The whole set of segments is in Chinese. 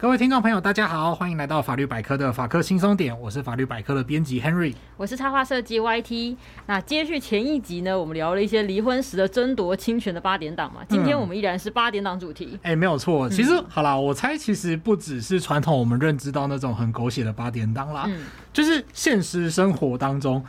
各位听众朋友，大家好，欢迎来到法律百科的法科轻松点，我是法律百科的编辑 Henry，我是插画设计 YT。那接续前一集呢，我们聊了一些离婚时的争夺侵权的八点档嘛，今天我们依然是八点档主题。哎、嗯欸，没有错，其实、嗯、好啦，我猜其实不只是传统我们认知到那种很狗血的八点档啦，嗯，就是现实生活当中。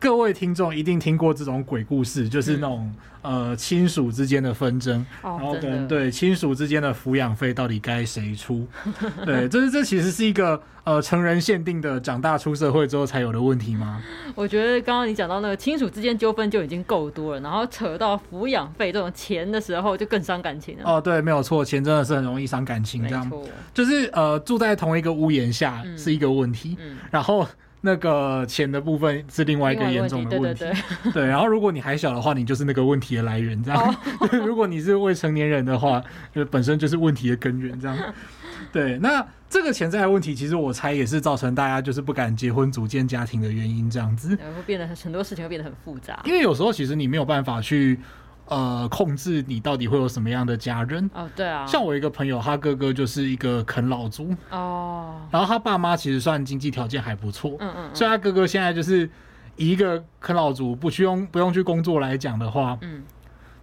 各位听众一定听过这种鬼故事，就是那种、嗯、呃亲属之间的纷争，哦、然后可能对亲属之间的抚养费到底该谁出？对，这是这其实是一个呃成人限定的，长大出社会之后才有的问题吗？我觉得刚刚你讲到那个亲属之间纠纷就已经够多了，然后扯到抚养费这种钱的时候就更伤感情了。哦，对，没有错，钱真的是很容易伤感情，这样就是呃住在同一个屋檐下是一个问题，嗯嗯、然后。那个钱的部分是另外一个严重的问题，对，对，对，对。然后如果你还小的话，你就是那个问题的来源，这样。Oh. 如果你是未成年人的话，就本身就是问题的根源，这样。对，那这个潜在的问题，其实我猜也是造成大家就是不敢结婚组建家庭的原因，这样子。会变得很多事情会变得很复杂，因为有时候其实你没有办法去。呃，控制你到底会有什么样的家人？哦，对啊，像我一个朋友，他哥哥就是一个啃老族哦，然后他爸妈其实算经济条件还不错，嗯嗯，所以他哥哥现在就是以一个啃老族不去用不用去工作来讲的话，嗯，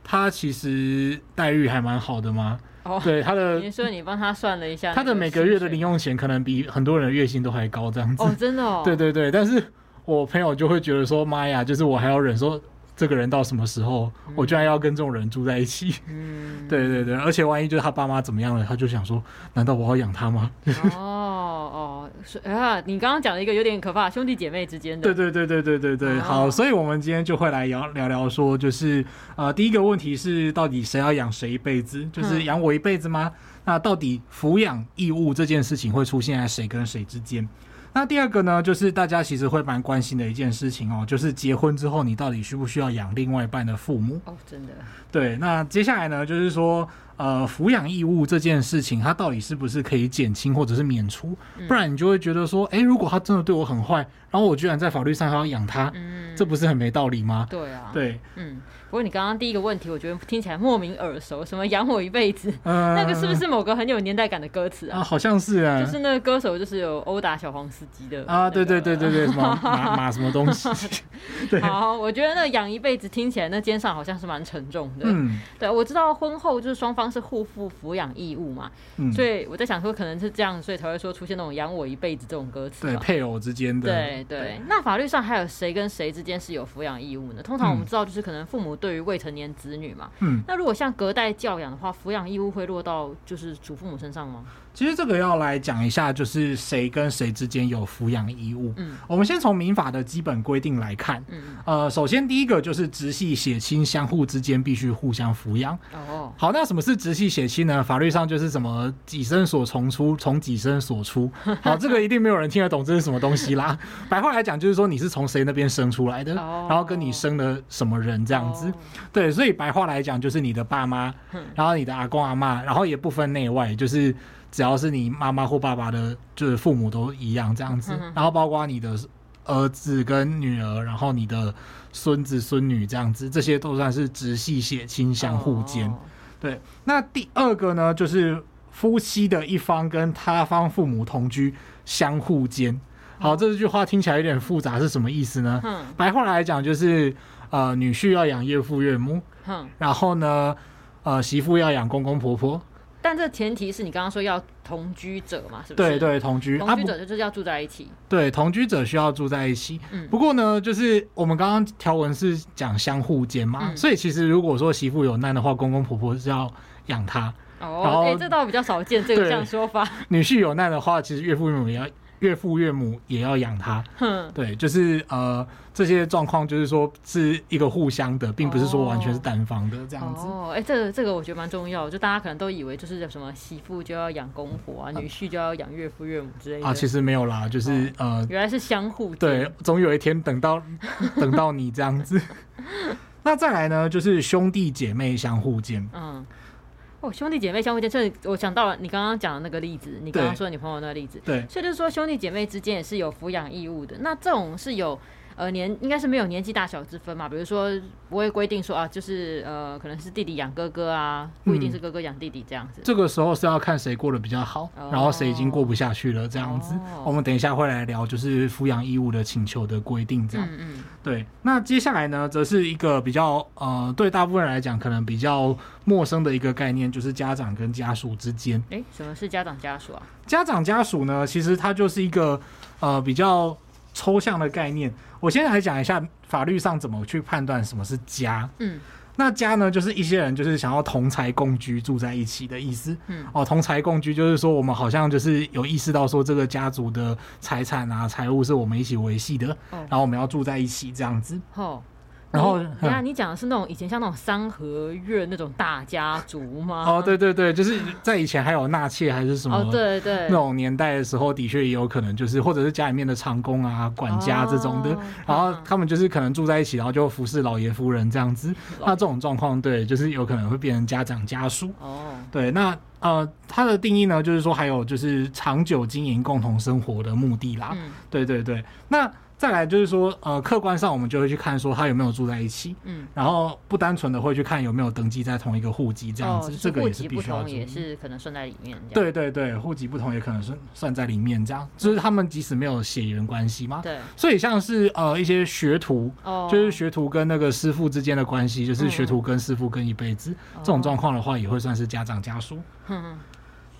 他其实待遇还蛮好的嘛。哦，对他的，你说你帮他算了一下，他的每个月的零用钱可能比很多人的月薪都还高，这样子哦，真的哦，对对对，但是我朋友就会觉得说，妈呀，就是我还要忍受。这个人到什么时候，我居然要跟这种人住在一起？嗯，对对对，而且万一就是他爸妈怎么样了，他就想说，难道我要养他吗？哦哦，是啊，你刚刚讲了一个有点可怕，兄弟姐妹之间的。对对对对对对对，好，所以我们今天就会来聊聊聊说，就是呃，第一个问题是，到底谁要养谁一辈子？就是养我一辈子吗？那到底抚养义务这件事情会出现在谁跟谁之间？那第二个呢，就是大家其实会蛮关心的一件事情哦，就是结婚之后你到底需不需要养另外一半的父母？哦，真的。对，那接下来呢，就是说，呃，抚养义务这件事情，它到底是不是可以减轻或者是免除？不然你就会觉得说，哎，如果他真的对我很坏，然后我居然在法律上还要养他，嗯，这不是很没道理吗？对啊，对，嗯。不过你刚刚第一个问题，我觉得听起来莫名耳熟，什么养我一辈子，呃，那个是不是某个很有年代感的歌词啊？啊，好像是啊，就是那个歌手，就是有殴打小黄司机的啊，对对对对对，什么马马什么东西？对，好，我觉得那养一辈子听起来那肩上好像是蛮沉重的。嗯，对，我知道婚后就是双方是互负抚养义务嘛，嗯，所以我在想说可能是这样，所以才会说出现那种养我一辈子这种歌词。对，配偶之间的。对对，那法律上还有谁跟谁之间是有抚养义务呢？通常我们知道就是可能父母对于未成年子女嘛，嗯，那如果像隔代教养的话，抚养义务会落到就是祖父母身上吗？其实这个要来讲一下，就是谁跟谁之间有抚养义务。嗯，我们先从民法的基本规定来看。嗯，呃，首先第一个就是直系血亲相互之间必须互相抚养。哦，好，那什么是直系血亲呢？法律上就是什么己身所从出，从己身所出。好，这个一定没有人听得懂这是什么东西啦。白话来讲就是说你是从谁那边生出来的，然后跟你生了什么人这样子。对，所以白话来讲就是你的爸妈，然后你的阿公阿妈，然后也不分内外，就是。只要是你妈妈或爸爸的，就是父母都一样这样子，然后包括你的儿子跟女儿，然后你的孙子孙女这样子，这些都算是直系血亲相互间。对，那第二个呢，就是夫妻的一方跟他方父母同居相互间。好，这句话听起来有点复杂，是什么意思呢？白话来讲就是，呃，女婿要养岳父岳母，然后呢，呃，媳妇要养公公婆婆。但这前提是你刚刚说要同居者嘛，是不是？对对，同居，同居者就是要住在一起。对，同居者需要住在一起。嗯，不过呢，就是我们刚刚条文是讲相互间嘛，嗯，所以其实如果说媳妇有难的话，公公婆婆是要养她。哦，哎，欸，这倒比较少见，这个这样说法。女婿有难的话，其实岳父岳母也要。岳父岳母也要养他，哼，对，就是呃这些状况，就是说是一个互相的，并不是说完全是单方的这样子。哦，哎、欸，这个这个我觉得蛮重要，就大家可能都以为就是什么媳妇就要养公婆啊，女婿就要养岳父岳母之类的啊，其实没有啦，就是、哦、呃，原来是相互对，总有一天等到 等到你这样子。那再来呢，就是兄弟姐妹相互间，嗯。哦，兄弟姐妹相互间，这我想到了你刚刚讲的那个例子，你刚刚说你朋友那个例子，对，所以就是说兄弟姐妹之间也是有抚养义务的。那这种是有呃年应该是没有年纪大小之分嘛，比如说不会规定说啊，就是呃可能是弟弟养哥哥啊，不一定是哥哥养弟弟这样子。这个时候是要看谁过得比较好，然后谁已经过不下去了这样子。我们等一下会来聊，就是抚养义务的请求的规定这样。嗯嗯。对，那接下来呢，则是一个比较呃对大部分人来讲可能比较陌生的一个概念，就是家长跟家属之间。诶，什么是家长家属啊？家长家属呢，其实它就是一个呃比较。抽象的概念，我先来讲一下法律上怎么去判断什么是家。嗯，那家呢，就是一些人就是想要同财共居住在一起的意思。嗯，哦，同财共居就是说我们好像就是有意识到说这个家族的财产啊、财务是我们一起维系的，然后我们要住在一起这样子。哦。然后，等下你讲的是那种以前像那种三合院那种大家族吗？哦，对对对，就是在以前还有纳妾还是什么？哦，对对，那种年代的时候，的确也有可能就是，或者是家里面的长工啊、管家这种的，哦、然后他们就是可能住在一起，然后就服侍老爷夫人这样子。那这种状况，对，就是有可能会变成家长家属。哦，对，那呃，它的定义呢，就是说还有就是长久经营共同生活的目的啦。嗯，对对对，那。再来就是说，呃，客观上我们就会去看说他有没有住在一起，嗯，然后不单纯的会去看有没有登记在同一个户籍这样子，哦、这个也是必须要注意，也是可能算在里面。对对对，户籍不同也可能算算在里面这样，就是他们即使没有血缘关系嘛，对，所以像是呃一些学徒，哦，就是学徒跟那个师傅之间的关系，就是学徒跟师傅跟一辈子、嗯、这种状况的话，也会算是家长家属。嗯。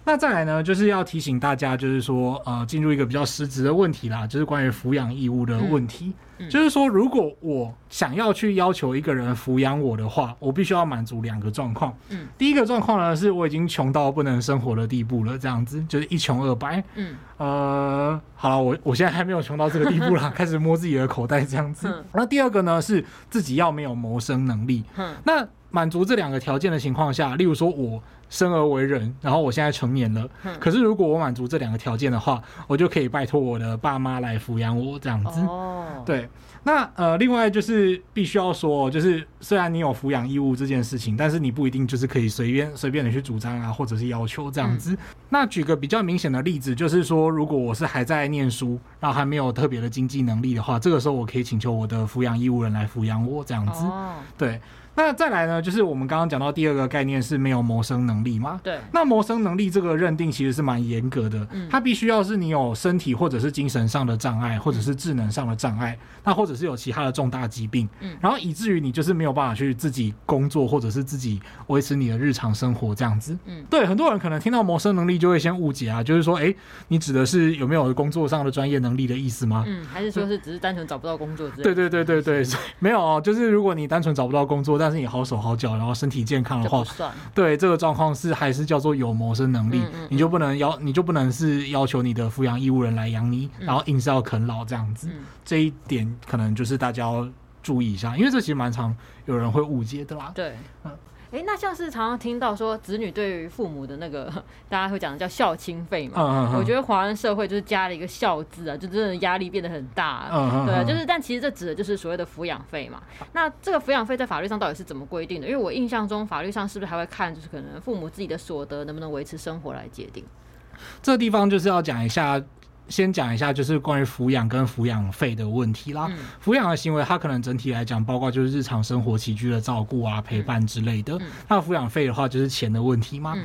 那再来呢，就是要提醒大家，就是说，呃，进入一个比较实质的问题啦，就是关于抚养义务的问题。嗯嗯、就是说，如果我想要去要求一个人抚养我的话，我必须要满足两个状况。嗯，第一个状况呢，是我已经穷到不能生活的地步了，这样子就是一穷二白。嗯，呃，好了，我我现在还没有穷到这个地步啦，开始摸自己的口袋这样子。嗯、那第二个呢，是自己要没有谋生能力。嗯，那满足这两个条件的情况下，例如说我。生而为人，然后我现在成年了。嗯、可是如果我满足这两个条件的话，我就可以拜托我的爸妈来抚养我这样子。哦，对。那呃，另外就是必须要说，就是虽然你有抚养义务这件事情，但是你不一定就是可以随便随便的去主张啊，或者是要求这样子。嗯、那举个比较明显的例子，就是说，如果我是还在念书，然后还没有特别的经济能力的话，这个时候我可以请求我的抚养义务人来抚养我这样子。哦，对。那再来呢，就是我们刚刚讲到第二个概念是没有谋生能力嘛？对。那谋生能力这个认定其实是蛮严格的，嗯，它必须要是你有身体或者是精神上的障碍，或者是智能上的障碍，那或者是有其他的重大疾病，嗯，然后以至于你就是没有办法去自己工作或者是自己维持你的日常生活这样子，嗯，对，很多人可能听到谋生能力就会先误解啊，就是说，哎，你指的是有没有工作上的专业能力的意思吗？嗯，还是说是只是单纯找不到工作之类的？对对对对对，没有哦，就是如果你单纯找不到工作，但是你好手好脚。然后身体健康的话，对这个状况是还是叫做有谋生能力，嗯嗯嗯，你就不能要，你就不能是要求你的抚养义务人来养你，嗯、然后硬是要啃老这样子，嗯、这一点可能就是大家要注意一下，因为这其实蛮常有人会误解的啦。对，嗯。哎，那像是常常听到说，子女对于父母的那个，大家会讲的叫孝亲费嘛。嗯嗯嗯。我觉得华人社会就是加了一个孝字啊，就真的压力变得很大。对，就是，但其实这指的就是所谓的抚养费嘛。那这个抚养费在法律上到底是怎么规定的？因为我印象中法律上是不是还会看，就是可能父母自己的所得能不能维持生活来界定？这个地方就是要讲一下。先讲一下，就是关于抚养跟抚养费的问题啦。抚养的行为，它可能整体来讲，包括就是日常生活起居的照顾啊、陪伴之类的。那抚养费的话，就是钱的问题嘛。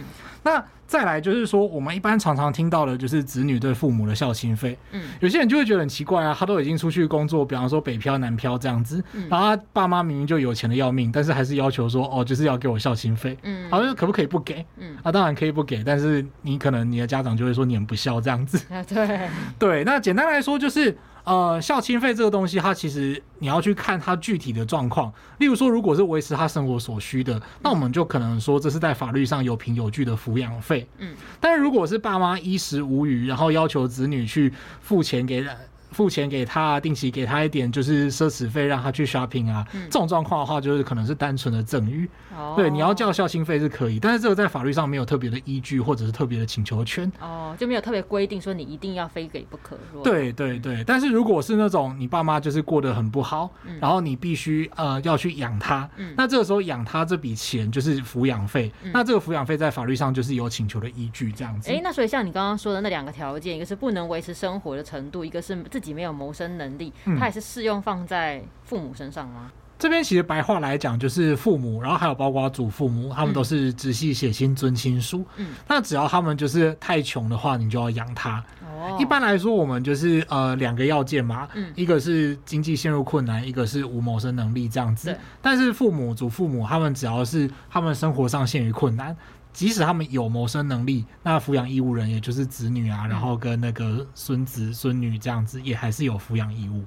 那再来就是说，我们一般常常听到的就是子女对父母的孝心费。嗯，有些人就会觉得很奇怪啊，他都已经出去工作，比方说北漂、南漂这样子，然后他爸妈明明就有钱的要命，但是还是要求说，哦，就是要给我孝心费。嗯，好像可不可以不给？嗯，啊，当然可以不给，但是你可能你的家长就会说你很不孝这样子。对，对，那简单来说就是。呃，孝亲费这个东西，它其实你要去看它具体的状况。例如说，如果是维持他生活所需的，那我们就可能说这是在法律上有凭有据的抚养费。嗯，但是如果是爸妈衣食无余，然后要求子女去付钱给人。付钱给他，定期给他一点就是奢侈费，让他去 shopping 啊。嗯、这种状况的话，就是可能是单纯的赠与。哦、对，你要叫孝心费是可以，但是这个在法律上没有特别的依据，或者是特别的请求权。哦，就没有特别规定说你一定要非给不可。对对对，但是如果是那种你爸妈就是过得很不好，嗯、然后你必须呃要去养他，嗯、那这个时候养他这笔钱就是抚养费。嗯、那这个抚养费在法律上就是有请求的依据这样子。哎，那所以像你刚刚说的那两个条件，一个是不能维持生活的程度，一个是自自己没有谋生能力，它也是适用放在父母身上吗？这边其实白话来讲就是父母，然后还有包括祖父母，他们都是直系血亲尊亲属。嗯，那只要他们就是太穷的话，你就要养他。哦，一般来说，我们就是呃两个要件嘛，嗯，一个是经济陷入困难，一个是无谋生能力这样子。对。但是父母、祖父母他们只要是他们生活上陷于困难，即使他们有谋生能力，那抚养义务人也就是子女啊，然后跟那个孙子孙女这样子，也还是有抚养义务。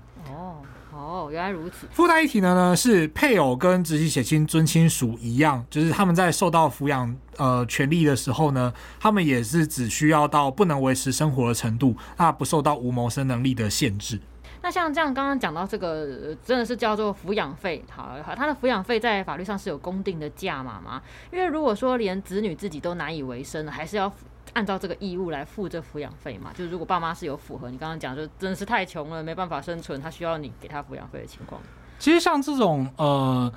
哦，原来如此。附带一提的呢，是配偶跟直系血亲尊亲属一样，就是他们在受到抚养呃权利的时候呢，他们也是只需要到不能维持生活的程度，那不受到无谋生能力的限制。那像这样，刚刚讲到这个，真的是叫做抚养费。好，好，他的抚养费在法律上是有公定的价码吗？因为如果说连子女自己都难以为生了，还是要。按照这个义务来付这抚养费嘛，就是如果爸妈是有符合你刚刚讲，就真的是太穷了，没办法生存，他需要你给他抚养费的情况。其实像这种呃。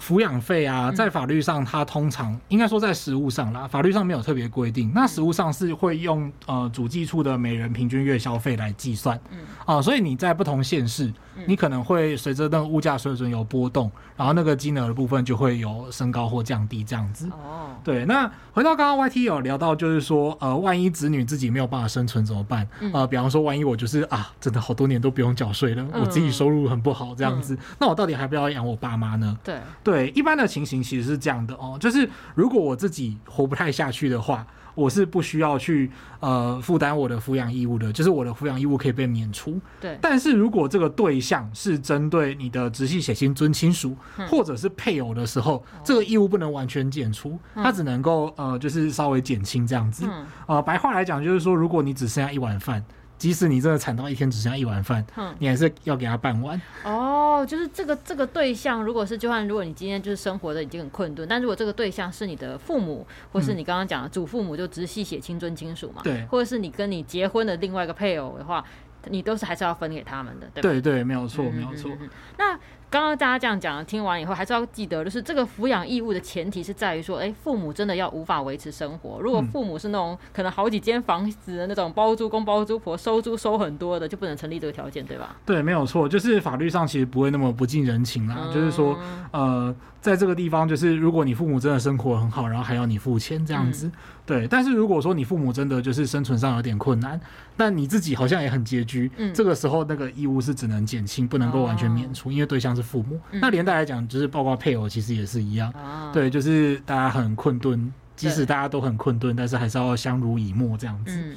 抚养费啊，在法律上，它通常应该说在实务上啦，法律上没有特别规定。那实务上是会用呃主计处的每人平均月消费来计算，嗯啊，所以你在不同县市，你可能会随着那个物价水准有波动，然后那个金额的部分就会有升高或降低这样子。哦，对。那回到刚刚 YT 有聊到，就是说呃，万一子女自己没有办法生存怎么办？呃，比方说万一我就是啊，真的好多年都不用缴税了，我自己收入很不好这样子，那我到底还不要养我爸妈呢？对。对，一般的情形其实是这样的哦，就是如果我自己活不太下去的话，我是不需要去呃负担我的抚养义务的，就是我的抚养义务可以被免除。对，但是如果这个对象是针对你的直系血亲尊亲属或者是配偶的时候，嗯、这个义务不能完全减除，嗯、它只能够呃就是稍微减轻这样子。嗯、呃，白话来讲就是说，如果你只剩下一碗饭。即使你真的惨到一天只剩下一碗饭，嗯，你还是要给他半碗。哦，就是这个这个对象，如果是就算如果你今天就是生活的已经很困顿，但如果这个对象是你的父母，或是你刚刚讲的祖父母，就直系血亲尊亲属嘛，对，或者是你跟你结婚的另外一个配偶的话，你都是还是要分给他们的，对吧？对对，没有错，没有错。那。刚刚大家这样讲，听完以后还是要记得，就是这个抚养义务的前提是在于说，哎，父母真的要无法维持生活。如果父母是那种可能好几间房子的那种包租公包租婆，收租收很多的，就不能成立这个条件，对吧？对，没有错，就是法律上其实不会那么不近人情啦。嗯、就是说，呃，在这个地方，就是如果你父母真的生活很好，然后还要你付钱这样子。嗯对，但是如果说你父母真的就是生存上有点困难，但你自己好像也很拮据，嗯，这个时候那个义务是只能减轻，不能够完全免除，哦、因为对象是父母。嗯、那连带来讲，就是包括配偶，其实也是一样。哦、对，就是大家很困顿，即使大家都很困顿，但是还是要相濡以沫这样子。嗯、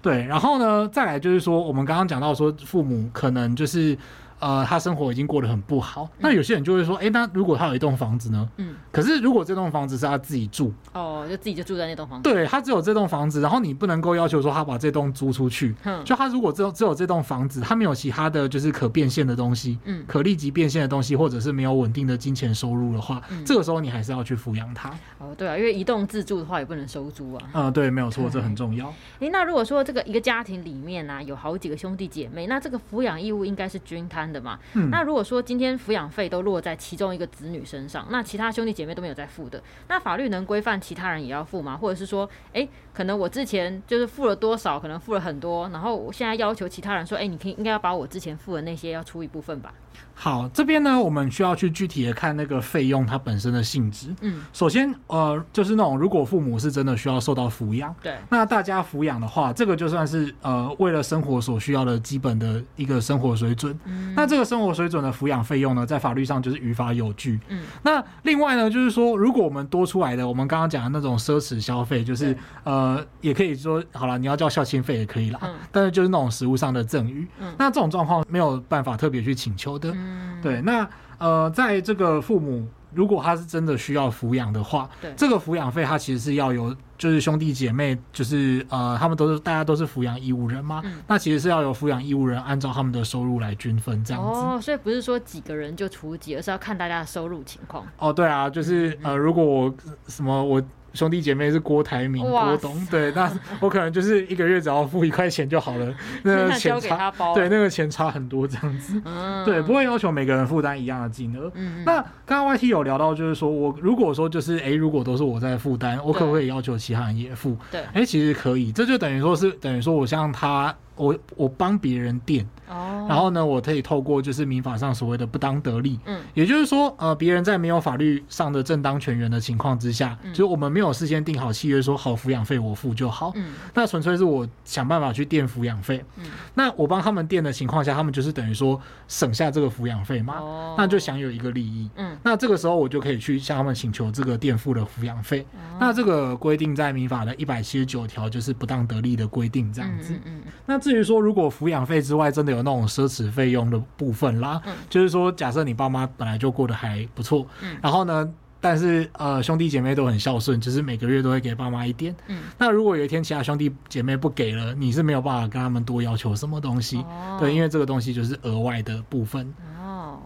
对，然后呢，再来就是说，我们刚刚讲到说，父母可能就是。呃，他生活已经过得很不好。那有些人就会说，哎、欸，那如果他有一栋房子呢？嗯。可是如果这栋房子是他自己住，哦，就自己就住在那栋房子。对，他只有这栋房子，然后你不能够要求说他把这栋租出去。嗯。就他如果只有只有这栋房子，他没有其他的就是可变现的东西，嗯，可立即变现的东西，或者是没有稳定的金钱收入的话，嗯、这个时候你还是要去抚养他。哦，对啊，因为一栋自住的话也不能收租啊。嗯，对，没有错，这很重要。哎、欸，那如果说这个一个家庭里面呢、啊，有好几个兄弟姐妹，那这个抚养义务应该是均摊的嘛？嗯。那如果说今天抚养费都落在其中一个子女身上，那其他兄弟姐妹都没有在付的，那法律能规范其他人也要付吗？或者是说，哎、欸，可能我之前就是付了多少，可能付了很多，然后我现在要求其他人说，哎、欸，你可以应该要把我之前付的那些要出一部分吧？好，这边呢，我们需要去具体的看那个费用它本身的性质。嗯，首先，呃，就是那种如果父母是真的需要受到抚养，对，那大家抚养的话，这个就算是呃为了生活所需要的基本的一个生活水准。嗯，那这个生活水准的抚养费用呢，在法律上就是于法有据。嗯，那另外呢，就是说，如果我们多出来的，我们刚刚讲的那种奢侈消费，就是呃，也可以说好了，你要叫孝心费也可以啦。嗯，但是就是那种实物上的赠与，嗯，那这种状况没有办法特别去请求的。嗯。对，那呃，在这个父母如果他是真的需要抚养的话，对，这个抚养费他其实是要有就是兄弟姐妹，就是呃，他们都是大家都是抚养义务人嘛，嗯、那其实是要有抚养义务人按照他们的收入来均分这样子。哦，所以不是说几个人就除几，而是要看大家的收入情况。哦，对啊，就是呃，如果我什么我。兄弟姐妹是郭台铭、郭董，塞对，那我可能就是一个月只要付一块钱就好了，那个钱差，对，那个钱差很多这样子，嗯、对，不会要求每个人负担一样的金额。嗯、那刚刚 YT 有聊到，就是说我如果说就是哎、欸，如果都是我在负担，我可不可以要求其他人也付？对，哎、欸，其实可以，这就等于说是等于说我向他。我我帮别人垫。哦，然后呢，我可以透过就是民法上所谓的不当得利，嗯，也就是说，呃，别人在没有法律上的正当权源的情况之下，嗯，就是我们没有事先定好契约，说好抚养费我付就好，嗯，那纯粹是我想办法去垫抚养费，嗯，那我帮他们垫的情况下，他们就是等于说省下这个抚养费嘛，哦，那就享有一个利益，嗯，那这个时候我就可以去向他们请求这个垫付的抚养费，哦，那这个规定在民法的一百七十九条就是不当得利的规定这样子，嗯，嗯，嗯，那至于说如果抚养费之外真的有那种奢侈费用的部分啦，嗯、就是说，假设你爸妈本来就过得还不错，嗯，然后呢，但是呃兄弟姐妹都很孝顺，就是每个月都会给爸妈一点，嗯，那如果有一天其他兄弟姐妹不给了，你是没有办法跟他们多要求什么东西，哦、对，因为这个东西就是额外的部分。哦，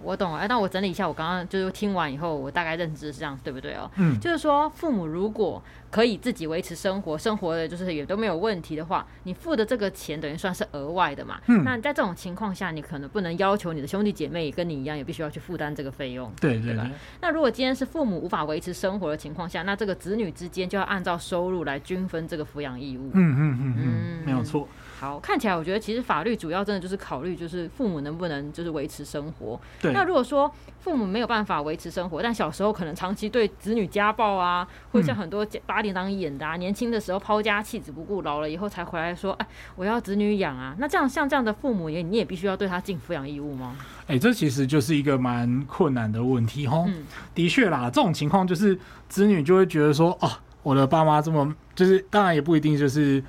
我懂了，哎，那我整理一下，我刚刚就是听完以后，我大概认知是这样，对不对哦？嗯，就是说父母如果可以自己维持生活，生活的就是也都没有问题的话，你付的这个钱等于算是额外的嘛。嗯，那在这种情况下，你可能不能要求你的兄弟姐妹也跟你一样，也必须要去负担这个费用。对对对。那如果今天是父母无法维持生活的情况下，那这个子女之间就要按照收入来均分这个抚养义务。嗯嗯嗯嗯，嗯没有错。好，看起来我觉得其实法律主要真的就是考虑就是父母能不能就是维持生活。对。那如果说父母没有办法维持生活，但小时候可能长期对子女家暴啊，或者像很多八点档演的啊，年轻的时候抛家弃子不顾，老了以后才回来说，哎，我要子女养啊。那这样像这样的父母也你也必须要对他尽抚养义务吗？哎，这其实就是一个蛮困难的问题哈。嗯。的确啦，这种情况就是子女就会觉得说，哦，我的爸妈这么，就是当然也不一定就是。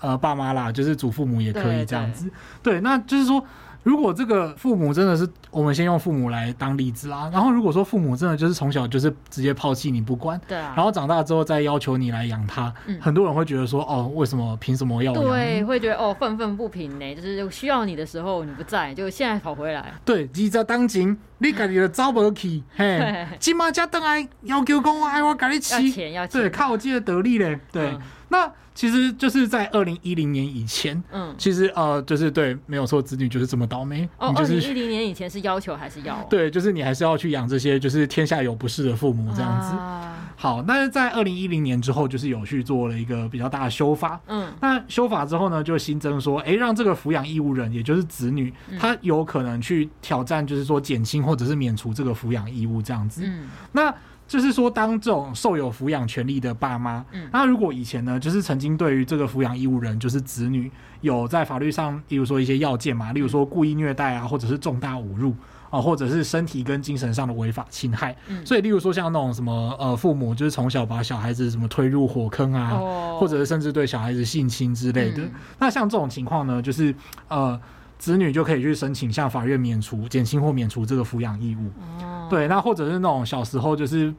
呃，爸妈啦，就是祖父母也可以这样子，对，对，对，那就是说。如果这个父母真的是，我们先用父母来当例子啦。然后如果说父母真的就是从小就是直接抛弃你不管，对啊，然后长大之后再要求你来养他，嗯，很多人会觉得说，哦，为什么凭什么要养？对，会觉得哦，愤愤不平呢，就是需要你的时候你不在，就现在跑回来。对，急在当今，你家里的找不起，嘿，今嘛才等来要求讲，哎，我给你起，要钱，要钱，对，靠我记得得利嘞，对，嗯、那其实就是在二零一零年以前，嗯，其实呃，就是对，没有错，子女就是这么倒霉，哦，二零一零年以前是要求还是要？对，就是你还是要去养这些，就是天下有不是的父母这样子。啊、好，那在二零一零年之后，就是有去做了一个比较大的修法。嗯，那修法之后呢，就新增说，哎、欸，让这个抚养义务人，也就是子女，他有可能去挑战，就是说减轻或者是免除这个抚养义务这样子。嗯，那。就是说，当这种受有抚养权利的爸妈，嗯，那如果以前呢，就是曾经对于这个抚养义务人，就是子女，有在法律上，例如说一些要件嘛，例如说故意虐待啊，或者是重大侮辱啊，或者是身体跟精神上的违法侵害，嗯，所以例如说像那种什么呃，父母就是从小把小孩子什么推入火坑啊，哦，或者是甚至对小孩子性侵之类的，嗯，那像这种情况呢，就是呃，子女就可以去申请向法院免除、减轻或免除这个抚养义务。哦对，那或者是那种小时候就是，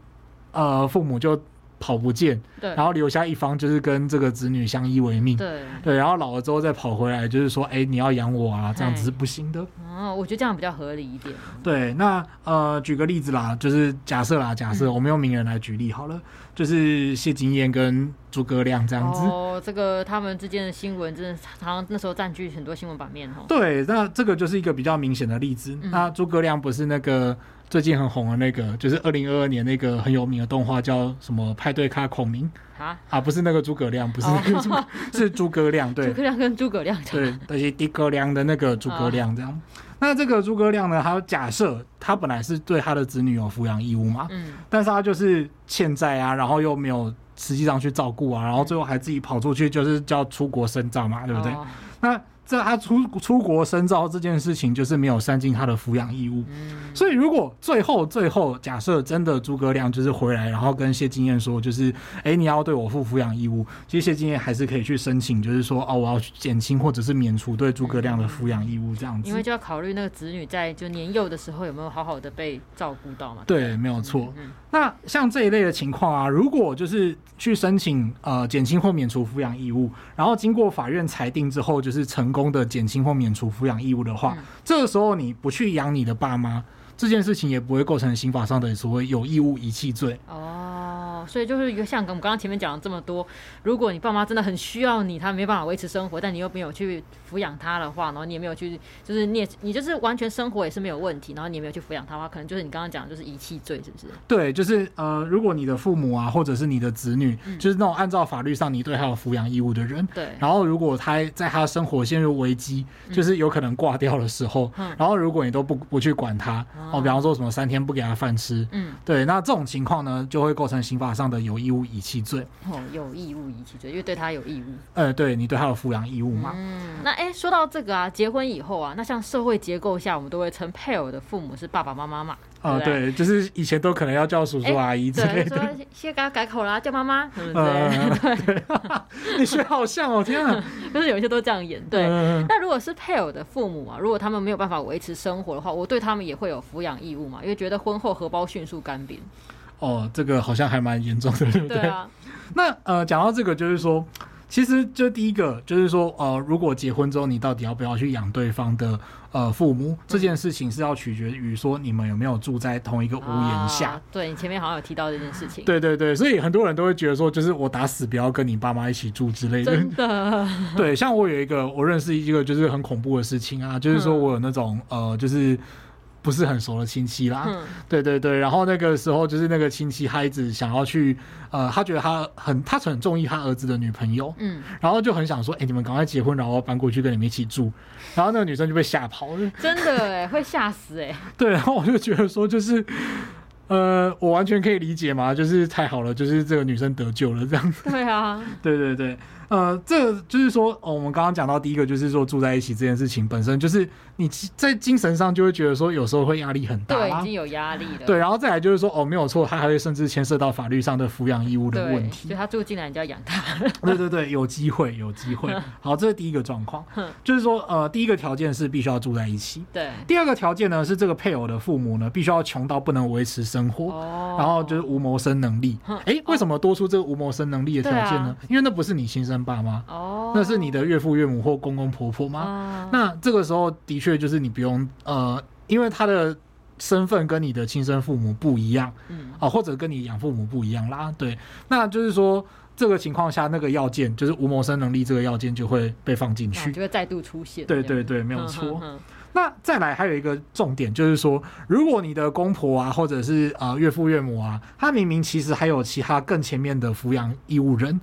呃，父母就跑不见，对，然后留下一方就是跟这个子女相依为命，对，对，然后老了之后再跑回来，就是说，哎，你要养我啊，这样子是不行的。哦，我觉得这样比较合理一点。对，那呃，举个例子啦，就是假设啦，假设、嗯、我们用名人来举例好了，就是谢金燕跟诸葛亮这样子。哦，这个他们之间的新闻真的常常那时候占据很多新闻版面哦。对，那这个就是一个比较明显的例子。嗯、那诸葛亮不是那个。最近很红的那个，就是二零二二年那个很有名的动画，叫什么《派对咖孔明》啊啊，不是那个诸葛亮，不是那个什么，哦、是诸葛亮，对，诸葛亮跟诸葛亮，对，而且诸葛亮的那个诸葛亮这样。哦、那这个诸葛亮呢，他假设他本来是对他的子女有抚养义务嘛，嗯，但是他就是欠债啊，然后又没有实际上去照顾啊，然后最后还自己跑出去，就是叫出国深造嘛，对不对？哦、那。在他出出国深造这件事情，就是没有善尽他的抚养义务。嗯，所以如果最后最后假设真的诸葛亮就是回来，然后跟谢金燕说，就是哎、欸，你要对我负抚养义务，其实谢金燕还是可以去申请，就是说哦，我要去减轻或者是免除对诸葛亮的抚养义务这样子。因为就要考虑那个子女在就年幼的时候有没有好好的被照顾到嘛。对，没有错。嗯嗯那像这一类的情况啊，如果就是去申请呃减轻或免除抚养义务，然后经过法院裁定之后，就是成功的减轻或免除抚养义务的话，嗯、这个时候你不去养你的爸妈，这件事情也不会构成刑法上的所谓有义务遗弃罪。哦。所以就是像我们刚刚前面讲了这么多，如果你爸妈真的很需要你，他没办法维持生活，但你又没有去抚养他的话，然后你也没有去，就是你也你就是完全生活也是没有问题，然后你也没有去抚养他的话，可能就是你刚刚讲的就是遗弃罪，是不是？对，就是呃，如果你的父母啊，或者是你的子女，嗯、就是那种按照法律上你对他有抚养义务的人，对，然后如果他在他生活陷入危机，就是有可能挂掉的时候，嗯、然后如果你都不不去管他，哦，比方说什么三天不给他饭吃，嗯，对，那这种情况呢，就会构成刑法上的有义务遗弃罪。哦，有义务遗弃罪，因为对他有义务。呃，对你对他有抚养义务嘛。嗯，那哎，说到这个啊，结婚以后啊，那像社会结构下，我们都会称配偶的父母是爸爸妈妈嘛。啊，对，就是以前都可能要叫叔叔阿姨之类的。对，先给他改口啦，叫妈妈，对不对？对，你学好像哦，天啊，就是有一些都这样演。对，那如果是配偶的父母啊，如果他们没有办法维持生活的话，我对他们也会有抚养义务嘛，因为觉得婚后荷包迅速干瘪。哦，这个好像还蛮严重的，对不对？对啊。那呃，讲到这个，就是说。其实就第一个就是说，呃，如果结婚之后，你到底要不要去养对方的呃父母？这件事情是要取决于说你们有没有住在同一个屋檐下。啊、对，你前面好像有提到这件事情。对对对，所以很多人都会觉得说，就是我打死不要跟你爸妈一起住之类的。真的。对，像我有一个我认识一个就是很恐怖的事情啊，就是说我有那种呃，就是。不是很熟的亲戚啦，嗯、对对对，然后那个时候就是那个亲戚孩子想要去，呃，他觉得他很他很中意他儿子的女朋友，嗯，然后就很想说，哎、欸，你们赶快结婚，然后搬过去跟你们一起住，然后那个女生就被吓跑了，真的哎，会吓死哎，对，然后我就觉得说，就是，呃，我完全可以理解嘛，就是太好了，就是这个女生得救了这样。子，对啊，对 对对。呃，这个就是说，哦，我们刚刚讲到第一个，就是说住在一起这件事情本身，就是你在精神上就会觉得说，有时候会压力很大，对，已经有压力了。对，然后再来就是说，哦，没有错，他还会甚至牵涉到法律上的抚养义务的问题。就他住进来，你就要养他。对对对，有机会，有机会。好，这是第一个状况，就是说，呃，第一个条件是必须要住在一起。对。第二个条件呢，是这个配偶的父母呢，必须要穷到不能维持生活，哦、然后就是无谋生能力。哎、欸，为什么多出这个无谋生能力的条件呢？啊、因为那不是你亲生爸妈。哦。那是你的岳父岳母或公公婆婆吗？啊、那这个时候的确就是你不用呃，因为他的身份跟你的亲生父母不一样，嗯啊，或者跟你养父母不一样啦。对，那就是说这个情况下，那个要件就是无谋生能力这个要件就会被放进去，就会再度出现。对对对，没有错。那再来还有一个重点，就是说，如果你的公婆啊，或者是呃岳父岳母啊，他明明其实还有其他更前面的抚养义务人，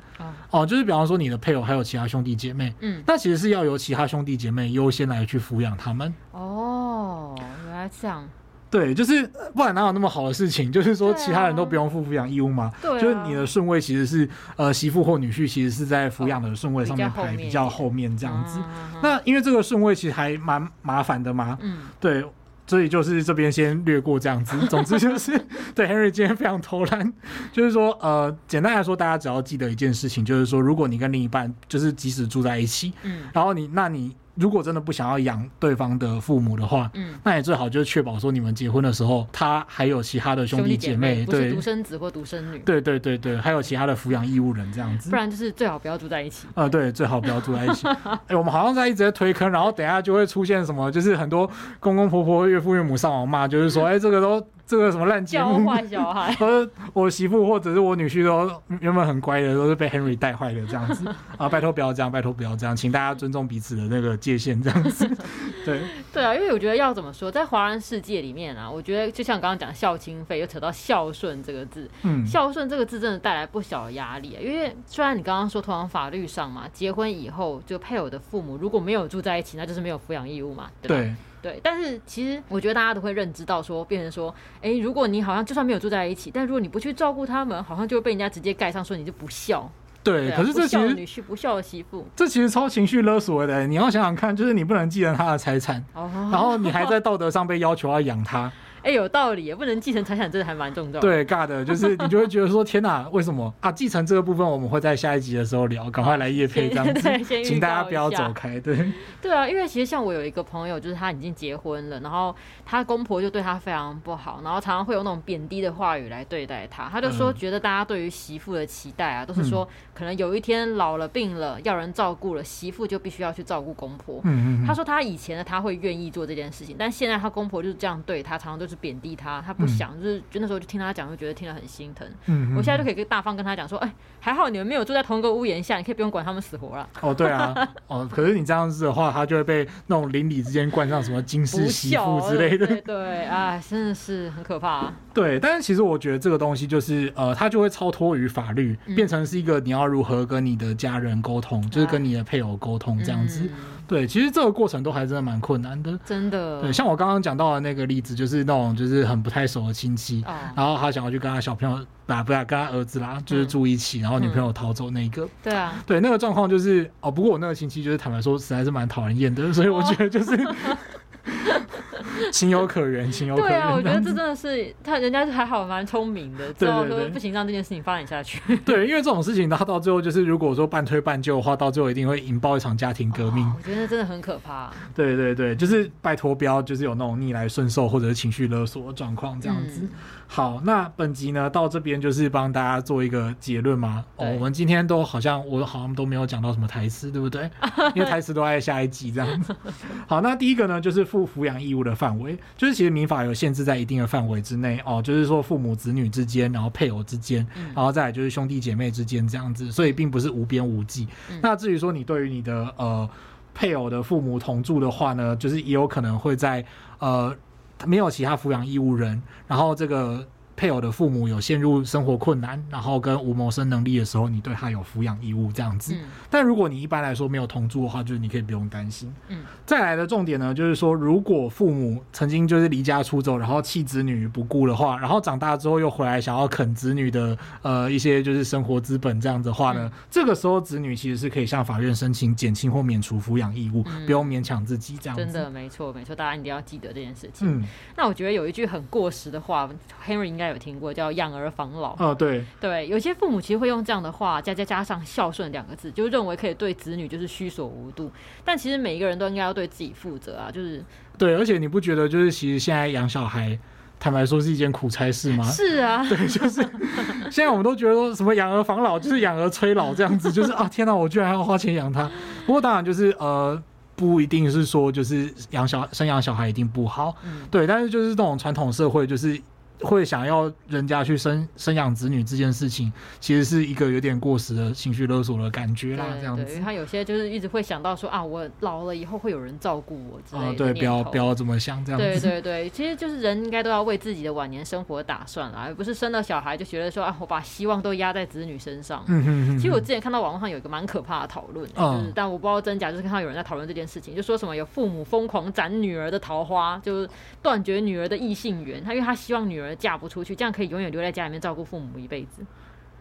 哦，就是比方说你的配偶还有其他兄弟姐妹，嗯，那其实是要由其他兄弟姐妹优先来去抚养他们。哦，原来这样。对，就是不然哪有那么好的事情？就是说其他人都不用负抚养义务吗？对、啊，就是你的顺位其实是呃媳妇或女婿，其实是在抚养的顺位上面排比较后面这样子。哦、那因为这个顺位其实还蛮麻烦的嘛。嗯，对，所以就是这边先略过这样子。总之就是 对 Henry 今天非常偷懒，就是说呃简单来说，大家只要记得一件事情，就是说如果你跟另一半就是即使住在一起，嗯，然后你那你。如果真的不想要养对方的父母的话，嗯，那也最好就是确保说你们结婚的时候，他还有其他的兄弟姐妹，对，独生子或独生女，对对对对，还有其他的抚养义务人这样子，不然就是最好不要住在一起。呃，对，最好不要住在一起。哎、欸，我们好像在一直在推坑，然后等一下就会出现什么，就是很多公公婆婆、岳父岳母上网骂，就是说，哎、欸，这个都。这个什么烂节目？教坏小孩。我我媳妇或者是我女婿都 原本很乖的，都是被 Henry 带坏的这样子 啊！拜托不要这样，拜托不要这样，请大家尊重彼此的那个界限，这样子。对对啊，因为我觉得要怎么说，在华人世界里面啊，我觉得就像刚刚讲孝亲费，又扯到孝顺这个字。嗯，孝顺这个字真的带来不小的压力啊！因为虽然你刚刚说，通常法律上嘛，结婚以后就配偶的父母如果没有住在一起，那就是没有抚养义务嘛，对吧？对。对，但是其实我觉得大家都会认知到说，变成说，哎，如果你好像就算没有住在一起，但如果你不去照顾他们，好像就会被人家直接盖上说你就不孝。对，可是这其实女婿不孝的媳妇，这其实超情绪勒索的。你要想想看，就是你不能继承他的财产，哦、然后你还在道德上被要求要养他。哎、欸，有道理，也不能继承财产，真的还蛮重要的。对，尬的，就是你就会觉得说，天哪，为什么啊？继承这个部分，我们会在下一集的时候聊，赶快来夜配这样子，请大家不要走开。对，对啊，因为其实像我有一个朋友，就是他已经结婚了，然后他公婆就对他非常不好，然后常常会有那种贬低的话语来对待他。他就说，觉得大家对于媳妇的期待啊，都是说，可能有一天老了病了要人照顾了，媳妇就必须要去照顾公婆。嗯嗯。他说他以前呢，他会愿意做这件事情，但现在他公婆就是这样对他，常常都是贬低他，他不想，嗯、就是就那时候就听他讲，就觉得听了很心疼。嗯，我现在就可以跟大方跟他讲说，哎、欸，还好你们没有住在同一个屋檐下，你可以不用管他们死活了。哦，对啊，哦，可是你这样子的话，他就会被那种邻里之间冠上什么金丝媳妇之类的。对，对，哎，真的是很可怕、啊。对，但是其实我觉得这个东西就是，呃，他就会超脱于法律，变成是一个你要如何跟你的家人沟通，嗯、就是跟你的配偶沟通这样子。嗯对，其实这个过程都还真的蛮困难的，真的。对，像我刚刚讲到的那个例子，就是那种就是很不太熟的亲戚，哦、然后他想要去跟他小朋友，啊，不要跟他儿子啦，就是住一起，嗯、然后女朋友逃走那个。嗯、对啊。对，那个状况就是哦，不过我那个亲戚就是坦白说，实在是蛮讨人厌的，所以我觉得就是。哦 情有可原，情有可原。对啊，我觉得这真的是他，人家还好，蛮聪明的，知道说不行，让这件事情发展下去。对，因为这种事情，他到最后就是，如果说半推半就的话，到最后一定会引爆一场家庭革命。哦、我觉得真的很可怕。对对对，就是拜托不要，就是有那种逆来顺受或者是情绪勒索的状况这样子。嗯好，那本集呢到这边就是帮大家做一个结论嘛。哦，我们今天都好像我好像都没有讲到什么台词，对不对？因为台词都在下一集这样子。好，那第一个呢就是负抚养义务的范围，就是其实民法有限制在一定的范围之内哦，就是说父母子女之间，然后配偶之间，然后再来就是兄弟姐妹之间这样子，所以并不是无边无际。那至于说你对于你的呃配偶的父母同住的话呢，就是也有可能会在呃。没有其他抚养义务人，然后这个。配偶的父母有陷入生活困难，然后跟无谋生能力的时候，你对他有抚养义务这样子。嗯、但如果你一般来说没有同住的话，就是你可以不用担心。嗯，再来的重点呢，就是说如果父母曾经就是离家出走，然后弃子女不顾的话，然后长大之后又回来想要啃子女的呃一些就是生活资本这样子的话呢，嗯、这个时候子女其实是可以向法院申请减轻或免除抚养义务，嗯、不用勉强自己这样子。真的没错没错，大家一定要记得这件事情。嗯，那我觉得有一句很过时的话，Henry 应该。有听过叫养儿防老啊，对对，有些父母其实会用这样的话加加加上孝顺两个字，就认为可以对子女就是虚所无度。但其实每一个人都应该要对自己负责啊，就是对，而且你不觉得就是其实现在养小孩，坦白说是一件苦差事吗？是啊，对，就是 现在我们都觉得说什么养儿防老就是养儿催老这样子，就是啊天哪，我居然还要花钱养他。不过当然就是呃，不一定是说就是养小生养小孩一定不好，嗯、对，但是就是这种传统社会就是。会想要人家去生生养子女这件事情，其实是一个有点过时的情绪勒索的感觉啦。这样子，对，他有些就是一直会想到说啊，我老了以后会有人照顾我之类的。啊，对，不要不要这么想，这样子。对对对，其实就是人应该都要为自己的晚年生活打算啦，而不是生了小孩就觉得说啊，我把希望都压在子女身上。嗯哼哼。其实我之前看到网络上有一个蛮可怕的讨论，就是但我不知道真假，就是看到有人在讨论这件事情，就说什么有父母疯狂斩女儿的桃花，就是断绝女儿的异性缘，他因为他希望女儿嫁不出去，这样。可以永远留在家里面照顾父母一辈子。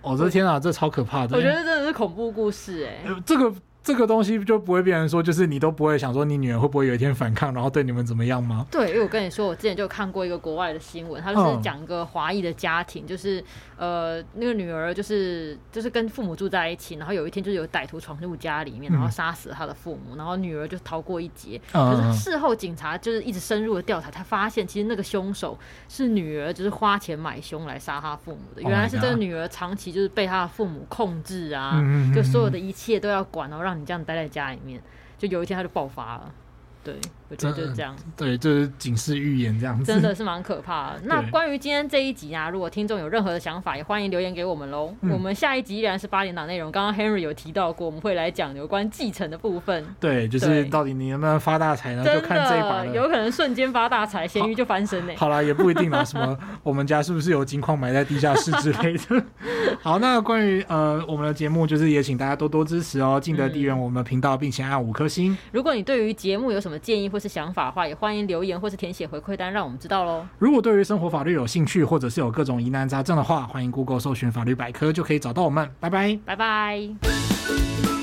哦，这天啊，这超可怕的！我觉得真的是恐怖故事哎、欸。这个。这个东西就不会变成说，就是你都不会想说你女儿会不会有一天反抗，然后对你们怎么样吗？对，因为我跟你说，我之前就看过一个国外的新闻，他就是讲一个华裔的家庭，嗯、就是呃那个女儿就是就是跟父母住在一起，然后有一天就是有歹徒闯入家里面，然后杀死了他的父母，嗯、然后女儿就逃过一劫。嗯、可是事后警察就是一直深入的调查，他发现其实那个凶手是女儿，就是花钱买凶来杀他父母的。原来是这个女儿长期就是被他的父母控制啊，嗯、就所有的一切都要管，然后让。你这样待在家里面，就有一天他就爆发了，对。我觉得就是这样，对，就是警示预言这样子，真的是蛮可怕的。那关于今天这一集啊，如果听众有任何的想法，也欢迎留言给我们喽。嗯、我们下一集依然是八点档内容，刚刚 Henry 有提到过，我们会来讲有关继承的部分。对，就是到底你能不能发大财呢？就看这一把了，有可能瞬间发大财，咸鱼就翻身呢。好了，也不一定啦，什么 我们家是不是有金矿埋在地下室之类的？好，那关于呃我们的节目，就是也请大家多多支持哦，记得订阅我们的频道，并且按五颗星。如果你对于节目有什么建议或是想法的话，也欢迎留言或是填写回馈单，让我们知道喽。如果对于生活法律有兴趣，或者是有各种疑难杂症的话，欢迎 Google 搜寻法律百科，就可以找到我们。拜拜，拜拜。